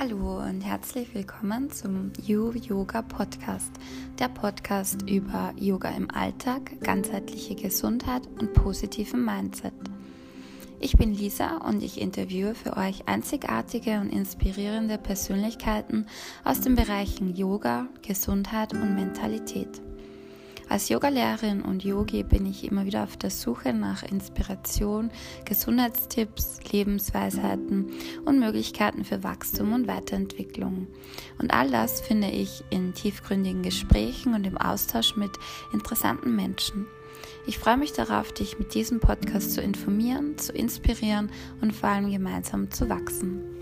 Hallo und herzlich willkommen zum You Yoga Podcast, der Podcast über Yoga im Alltag, ganzheitliche Gesundheit und positiven Mindset. Ich bin Lisa und ich interviewe für euch einzigartige und inspirierende Persönlichkeiten aus den Bereichen Yoga, Gesundheit und Mentalität. Als Yogalehrerin und Yogi bin ich immer wieder auf der Suche nach Inspiration, Gesundheitstipps, Lebensweisheiten und Möglichkeiten für Wachstum und Weiterentwicklung. Und all das finde ich in tiefgründigen Gesprächen und im Austausch mit interessanten Menschen. Ich freue mich darauf, dich mit diesem Podcast zu informieren, zu inspirieren und vor allem gemeinsam zu wachsen.